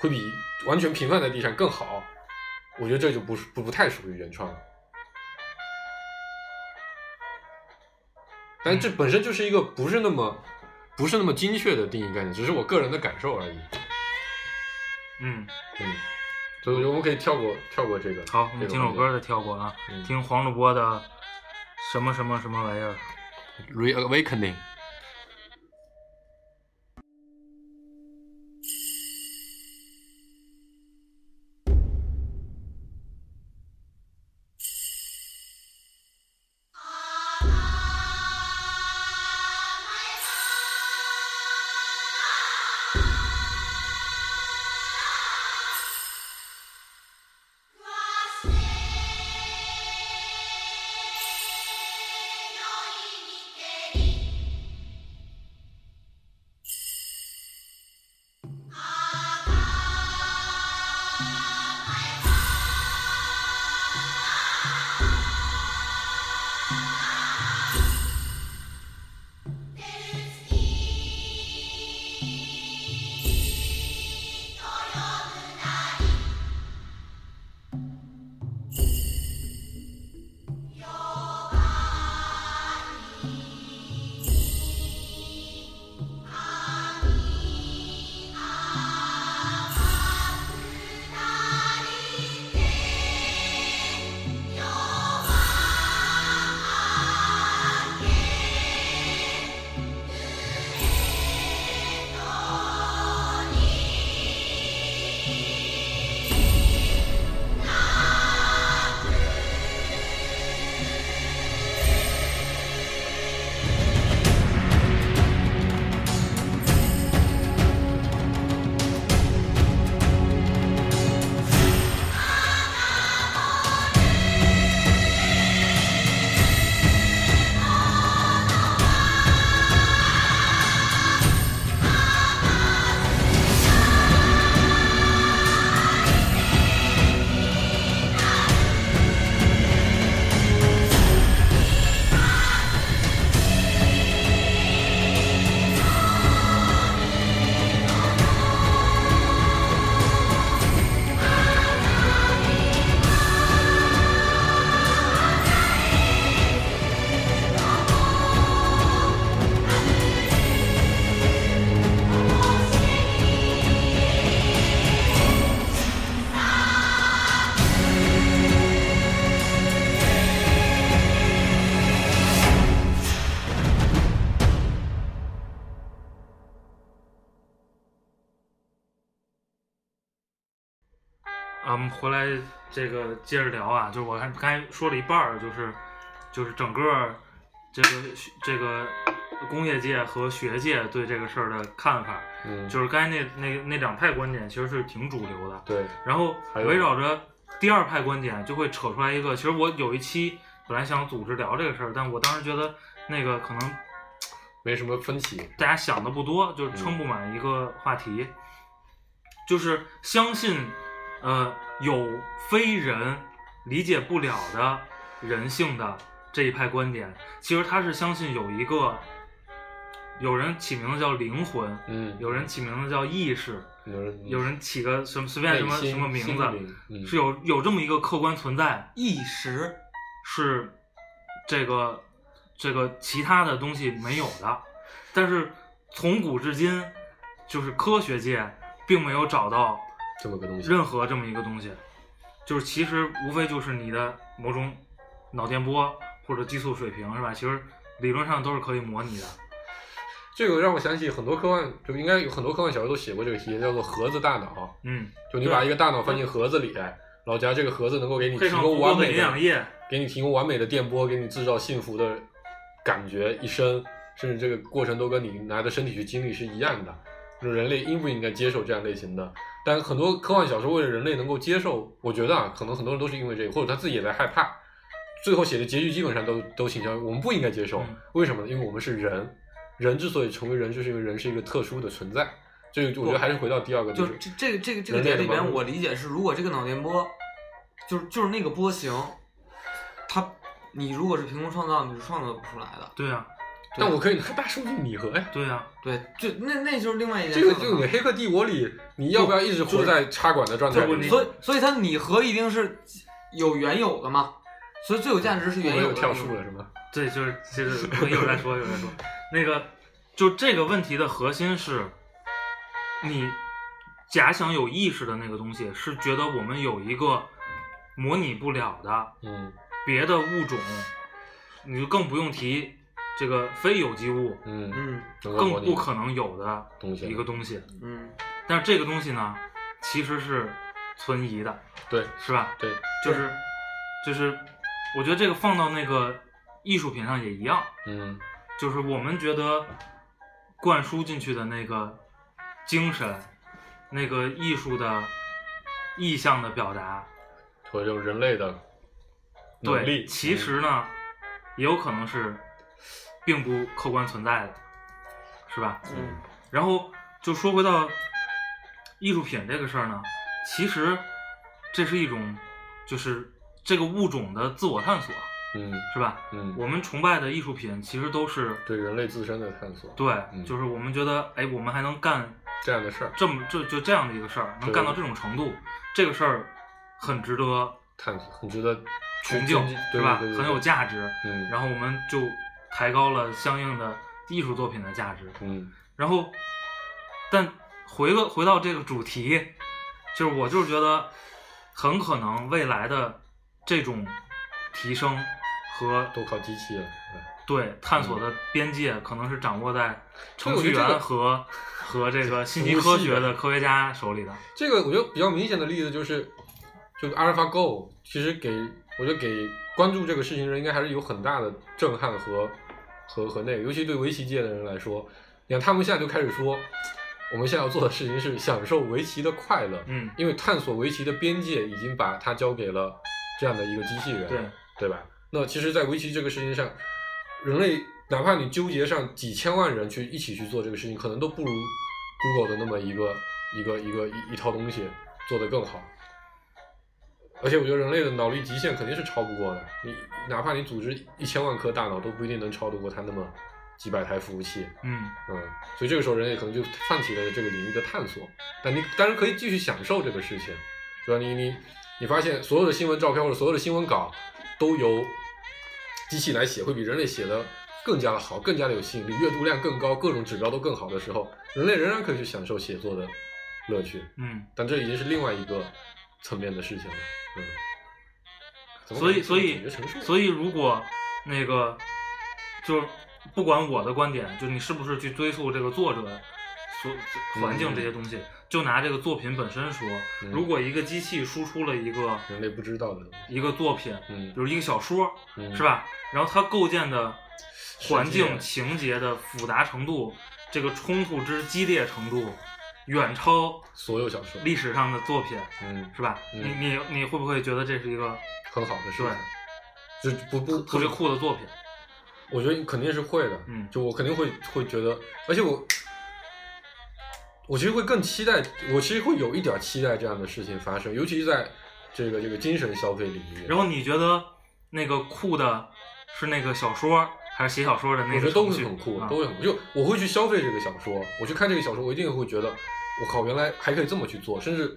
会比完全平放在地上更好。我觉得这就不是不不太属于原创但这本身就是一个不是那么不是那么精确的定义概念，只是我个人的感受而已。嗯，嗯，所以我们可以跳过跳过这个。好，我们听首歌再跳过啊，嗯听黄主播的什么什么什么玩意儿。Reawakening。这个接着聊啊，就是我看刚才说了一半儿，就是就是整个这个这个工业界和学界对这个事儿的看法，嗯，就是刚才那那那两派观点其实是挺主流的，对，然后围绕着第二派观点就会扯出来一个，其实我有一期本来想组织聊这个事儿，但我当时觉得那个可能没什么分歧。大家想的不多，就是撑不满一个话题，就是相信，呃，有非人理解不了的人性的这一派观点，其实他是相信有一个，有人起名字叫灵魂，嗯，有人起名字叫意识，有人有人起个什么随便什么什么名字，嗯。是有有这么一个客观存在，意识是这个这个其他的东西没有的，但是从古至今，就是科学界并没有找到这么个东西。任何这么一个东西，就是其实无非就是你的某种脑电波或者激素水平是吧？其实理论上都是可以模拟的。这个让我想起很多科幻，就应该有很多科幻小说都写过这个题，叫做盒子大脑。嗯，就你把一个大脑放进盒子里，然后假如这个盒子能够给你提供完美的营养液，给你提供完美的电波，给你制造幸福的感觉一生，甚至这个过程都跟你拿着身体去经历是一样的。就是人类应不应该接受这样类型的？但很多科幻小说为了人类能够接受，我觉得啊，可能很多人都是因为这个，或者他自己也在害怕。最后写的结局基本上都都倾向于我们不应该接受嗯，为什么呢？因为我们是人，人之所以成为人，就是因为人是一个特殊的存在。这个我觉得还是回到第二个，就是这这个这个这个点里面，我理解是，如果这个脑电波，就是就是那个波形，它你如果是凭空创造，你是创造不出来的。对呀、但我可以拿大数据拟合呀。对呀、对，就那那就是另外一件这个。就你黑客帝国里，你要不要一直活在插管的状态所以所以它拟合一定是有原有的嘛，所以最有价值是原有的。跳数了是吗？[laughs] 对，就是就是一会儿再说，一会儿再说。那个，就这个问题的核心是，你假想有意识的那个东西，是觉得我们有一个模拟不了的嗯别的物种，你就更不用提这个非有机物，嗯，嗯更不可能有的东西一个东西。嗯但是这个东西呢，其实是存疑的，对是吧？对，就是就是，我觉得这个放到那个艺术品上也一样，嗯就是我们觉得灌输进去的那个精神，那个艺术的意象的表达，或者这种人类的能对，力，其实呢，也有可能是并不客观存在的，是吧？嗯然后就说回到艺术品这个事儿呢，其实这是一种就是这个物种的自我探索，嗯是吧？嗯，我们崇拜的艺术品其实都是对人类自身的探索，对，嗯就是我们觉得，哎，我们还能干这样的事儿，这么就就这样的一个事儿，能干到这种程度，这个事儿很值得探索很值得崇敬是吧？很有价值。嗯，然后我们就抬高了相应的艺术作品的价值。嗯然后，但回个回到这个主题，就是我就是觉得，很可能未来的这种提升和都靠机器了，对探索的边界，可能是掌握在程序员和 [laughs] 和这个信息科学的科学家手里的。这个我觉得比较明显的例子就是，就 AlphaGo，其实给我觉得给关注这个事情的人应该还是有很大的震撼和和和那个，尤其对围棋界的人来说，你看他们现在就开始说，我们现在要做的事情是享受围棋的快乐，嗯，因为探索围棋的边界已经把它交给了这样的一个机器人，对对吧？那其实，在围棋这个事情上，人类哪怕你纠结上几千万人去一起去做这个事情，可能都不如 Google 的那么一个一个一个一一套东西做得更好。而且我觉得人类的脑力极限肯定是超不过的，你哪怕你组织一千万颗大脑，都不一定能超得过它那么几百台服务器。嗯嗯，所以这个时候人类可能就放弃了这个领域的探索，但你当然可以继续享受这个事情，对吧？你你你发现所有的新闻照片或者所有的新闻稿都由机器来写，会比人类写的更加的好，更加的有吸引力，阅读量更高，各种指标都更好的时候，人类仍然可以去享受写作的乐趣，嗯，但这已经是另外一个层面的事情了，嗯。所以所以所以如果那个就是不管我的观点，就你是不是去追溯这个作者所环境这些东西，就拿这个作品本身说，嗯如果一个机器输出了一个人类不知道的，一个作品，嗯比如一个小说，嗯是吧？然后它构建的环境情节的复杂程度，这个冲突之激烈程度，远超所有小说，历史上的作品，嗯，是吧？嗯你你你会不会觉得这是一个很好的事情对，就不不特别酷的作品？我觉得肯定是会的，嗯就我肯定会会觉得，而且我，我其实会更期待，我其实会有一点期待这样的事情发生，尤其是在这个这个精神消费领域。然后你觉得那个酷的是那个小说，还是写小说的那个我觉得都程序？是很酷，啊都会很酷。就我会去消费这个小说，我去看这个小说，我一定会觉得，我靠，原来还可以这么去做，甚至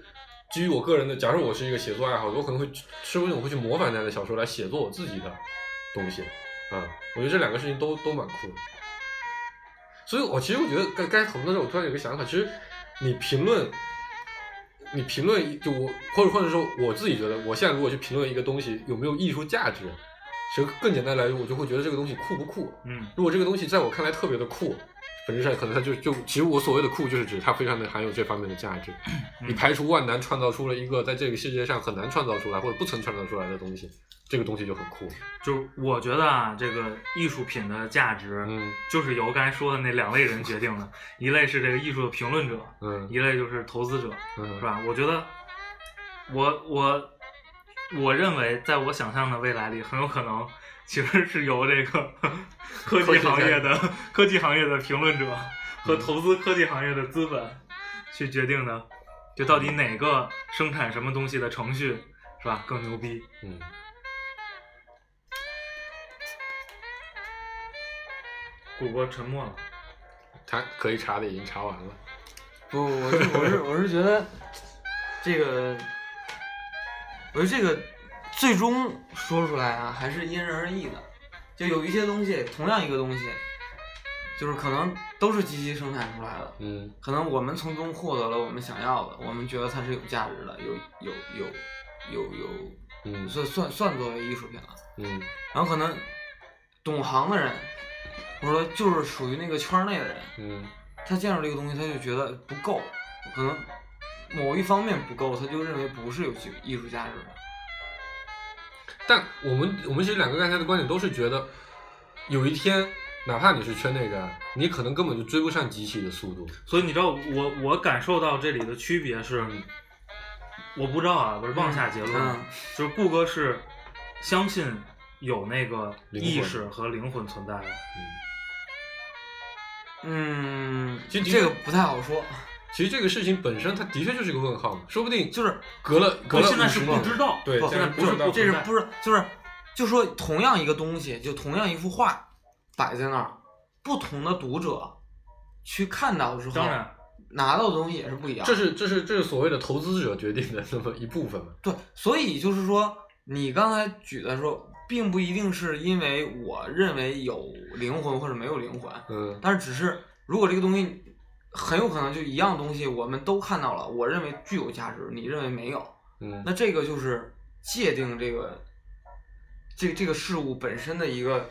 基于我个人的，假如我是一个写作爱好者，我可能会说不定我会去模仿那样的小说来写作我自己的东西，啊、我觉得这两个事情都都蛮酷的。所以，我其实我觉得该该讨论的时候，我突然有个想法，其实你评论，你评论就我或者或者说我自己觉得，我现在如果去评论一个东西有没有艺术价值，其实更简单来说，我就会觉得这个东西酷不酷。嗯如果这个东西在我看来特别的酷，本质上可能它就就其实我所谓的酷，就是指它非常的含有这方面的价值。你排除万难创造出了一个在这个世界上很难创造出来或者不曾创造出来的东西，这个东西就很酷。就是我觉得啊，这个艺术品的价值，嗯就是由刚才说的那两类人决定的，一类是这个艺术的评论者，嗯一类就是投资者，嗯，是？吧？我觉得，我我我认为，在我想象的未来里，很有可能其实是由这个 [laughs] 科技行业的科技行业的评论者和嗯投资科技行业的资本去决定的，就到底哪个生产什么东西的程序是吧更牛逼？嗯，谷歌沉默了。他可以查的已经查完了。不，我是我是我是觉得这个，我觉得这个最终说出来啊，还是因人而异的。就有一些东西，同样一个东西，就是可能都是机器生产出来的，嗯可能我们从中获得了我们想要的，我们觉得它是有价值的，有有有有有，嗯算算算作为艺术品了。嗯然后可能懂行的人，或者说就是属于那个圈儿内的人，嗯他见到这个东西，他就觉得不够，可能某一方面不够，他就认为不是有艺艺术价值的。但我们我们其实两个刚才的观点都是觉得，有一天哪怕你是圈内人，你可能根本就追不上机器的速度。所以你知道我我感受到这里的区别是，我不知道啊，我是妄下结论，嗯就是顾哥是相信有那个意识和灵魂存在的。嗯，其实这个不太好说，其实这个事情本身它的确就是个问号嘛，说不定就是隔了隔了现在是不知道，对现在不知道这是不是就是就说同样一个东西，就同样一幅画摆在那儿，不同的读者去看到的时候，当然拿到的东西也是不一样。这是这是这是所谓的投资者决定的那么一部分嘛。对，所以就是说，你刚才举的说，并不一定是因为我认为有灵魂或者没有灵魂，嗯但是只是如果这个东西很有可能就一样东西，我们都看到了，我认为具有价值，你认为没有，嗯那这个就是界定这个这这个事物本身的一个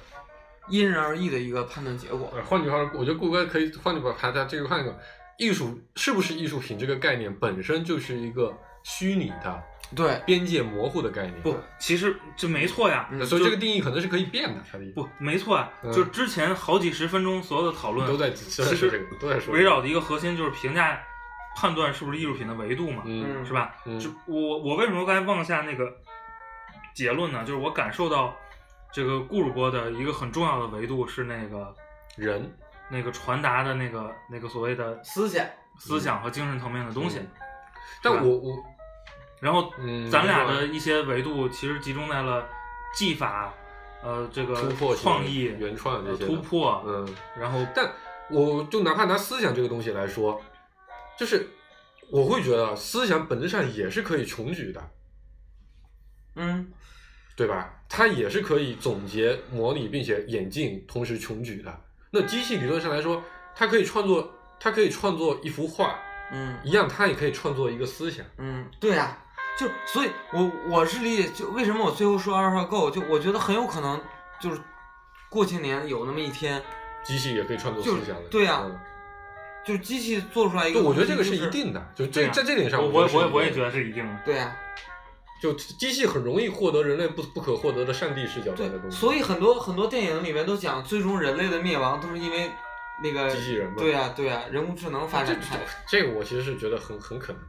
因人而异的一个判断结果。呃换句话说，我觉得顾哥可以换句话还在这个换一个，艺术是不是艺术品这个概念本身就是一个虚拟的、对，边界模糊的概念。不，其实这没错呀，嗯所以这个定义可能是可以变的，它的意思。不没错啊，嗯。就之前好几十分钟所有的讨论都在都在其实说这个，都在说围绕的一个核心就是评价判断是不是艺术品的维度嘛，嗯。是吧？嗯。就我我为什么刚才忘下那个结论呢？就是我感受到这个顾主播的一个很重要的维度是那个人。那个传达的那个那个所谓的思想，思想和精神层面的东西。嗯。但我我然后嗯咱俩的一些维度其实集中在了技法，呃，这个突破创意、原创这呃些突破，嗯，然后但我就哪怕拿思想这个东西来说，就是我会觉得思想本质上也是可以穷举的，嗯，对吧？它也是可以总结、模拟并且演进，同时穷举的。那机器理论上来说，它可以创作，它可以创作一幅画，嗯一样，它也可以创作一个思想。嗯，对呀、就所以我，我是理解，就为什么我最后说 AlphaGo，就我觉得很有可能就是过些年有那么一天，机器也可以创作就思想的，对呀嗯就机器做出来一个对，东西，我觉得这个是一定的，就这啊在这点上，我我我我也觉得是一定的。对啊、就机器很容易获得人类不不可获得的上帝视角的东，西。所以很多很多电影里面都讲，最终人类的灭亡都是因为那个机器人嘛对呀、对呀、人工智能发展出来。这个我其实是觉得很很可能。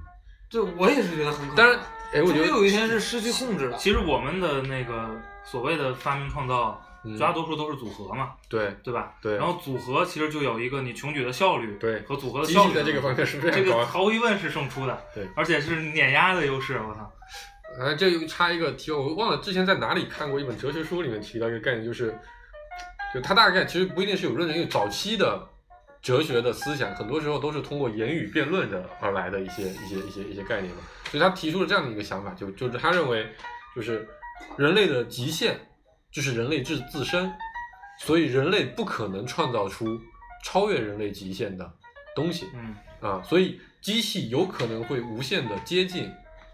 对，我也是觉得很可怕。但是，哎，我觉得有一天是失去控制了。其实我们的那个所谓的发明创造，嗯绝大多数都是组合嘛，对对吧？对然后组合其实就有一个你穷举的效率，对和组合的效率在这个方面是非这个。毫无疑问是胜出的，对而且是碾压的优势。我操，啊，这又插一个题，我忘了之前在哪里看过一本哲学书，里面提到一个概念，就是，就它大概其实不一定是有论证，因为早期的哲学的思想，很多时候都是通过言语辩论的而来的一些一些一些一些概念嘛。所以他提出了这样的一个想法，就就是他认为，就是人类的极限就是人类自自身，所以人类不可能创造出超越人类极限的东西。嗯，啊，所以机器有可能会无限的接近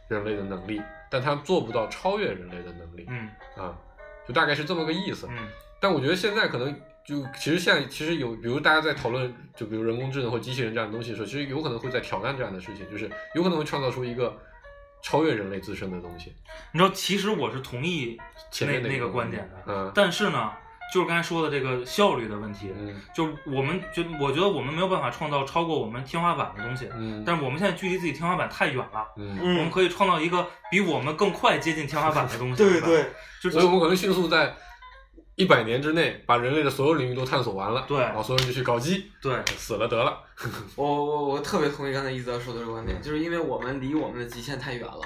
人类的能力，但它做不到超越人类的能力。嗯啊，就大概是这么个意思。嗯但我觉得现在可能就其实现在其实有，比如大家在讨论，就比如人工智能或机器人这样的东西的时候，其实有可能会在挑战这样的事情，就是有可能会创造出一个超越人类自身的东西。你知道，其实我是同意前面那那个个观点的，嗯但是呢，就是刚才说的这个效率的问题，嗯就我们就我觉得我们没有办法创造超过我们天花板的东西，嗯，但是我们现在距离自己天花板太远了。嗯，我们可以创造一个比我们更快接近天花板的东西。[laughs] 对对，就所以我们可能迅速在一百年之内把人类的所有领域都探索完了。对然后所有人就去搞基，对，死了得了。我我我特别同意刚才一泽说的这个观点，就是因为我们离我们的极限太远了，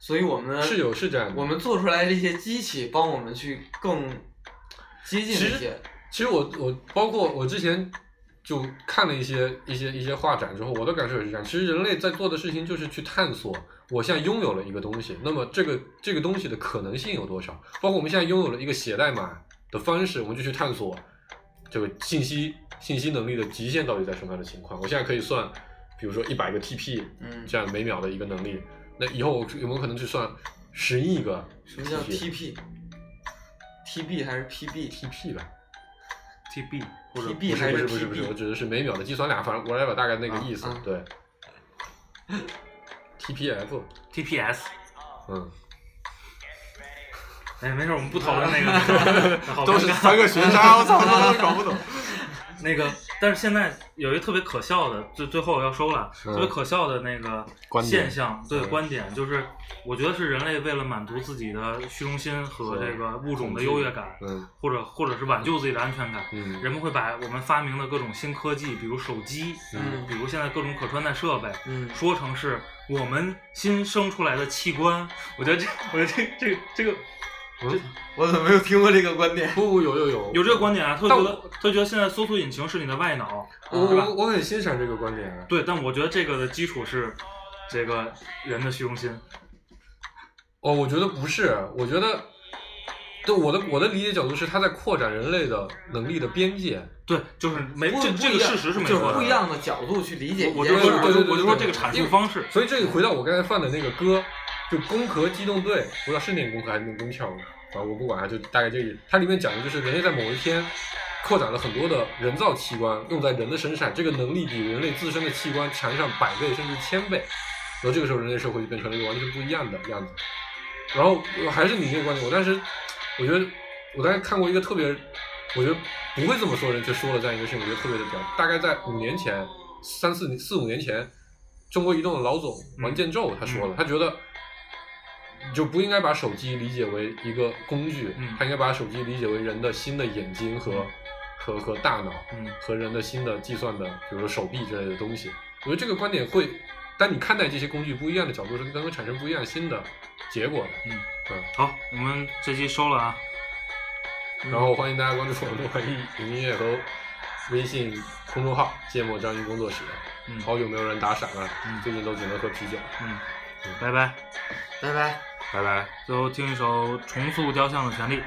所以我们是有是这样的。我们做出来这些机器帮我们去更接近一些。其实我我包括我之前就看了一些一些一些画展之后，我的感受也是这样。其实人类在做的事情就是去探索，我现在拥有了一个东西，那么这个这个东西的可能性有多少？包括我们现在拥有了一个写代码的方式，我们就去探索这个信息信息能力的极限到底在什么样的情况。我现在可以算，比如说一百个 TP 嗯，这样每秒的一个能力，那以后我有没有可能去算十亿个什么叫 TP？TB 还是 PB？TP 吧？TB 或者 TB 不还是是不是不是不是，我指的是每秒的计算量，反正 whatever 大概那个意思，啊啊对。[laughs] TPF，TPS。嗯，哎，没事，我们不讨论那个，[laughs] 都是三个学渣，我操，搞不懂。[laughs] 那个，但是现在有一个特别可笑的，最最后我要收了，嗯特别可笑的那个现象，对嗯观点，就是我觉得是人类为了满足自己的虚荣心和这个物种的优越感，嗯或者或者是挽救自己的安全感，嗯人们会把我们发明的各种新科技，比如手机，嗯比如现在各种可穿戴设备，嗯说成是我们新生出来的器官。我觉得这，我觉得这这个这个嗯，我怎么没有听过这个观点？不不有有有有这个观点啊，他但觉得他觉得现在搜索引擎是你的外脑，我我我很欣赏这个观点啊。对，但我觉得这个的基础是这个人的虚荣心。哦，我觉得不是，我觉得，对我的我的理解角度是，他在扩展人类的能力的边界。对，就是没不这这个事实是没就是错的。不一样的角度去理解我我就说。我就我就说这个阐述方式。所以这个回到我刚才放的那个歌，就《攻壳机动队》，不知道是念攻壳还是念攻壳，反正我不管啊，就大概这个。它里面讲的就是人类在某一天扩展了很多的人造器官用在人的身上，这个能力比人类自身的器官强上百倍甚至千倍，然后这个时候人类社会就变成了一个完全不一样的样子。然后呃还是你那个观点，我当时我觉得我当时看过一个特别，我觉得不会这么说的人却说了这样一个事情，我觉得特别的屌。大概在五年前，三四四五年前，中国移动的老总王建宙他说了，他觉得就不应该把手机理解为一个工具，嗯他应该把手机理解为人的新的眼睛和、和和大脑，嗯和人的新的计算的，比如说手臂之类的东西。我觉得这个观点会，当你看待这些工具不一样的角度时，能够产生不一样新的结果的。嗯嗯，好，我们这期收了啊。然后欢迎大家关注我们的网易云音乐和微信公众号“芥末章鱼工作室”。嗯好久没有人打赏了，嗯最近都只能喝啤酒。嗯，拜拜。拜拜。拜拜，最后听一首重塑雕像的权利。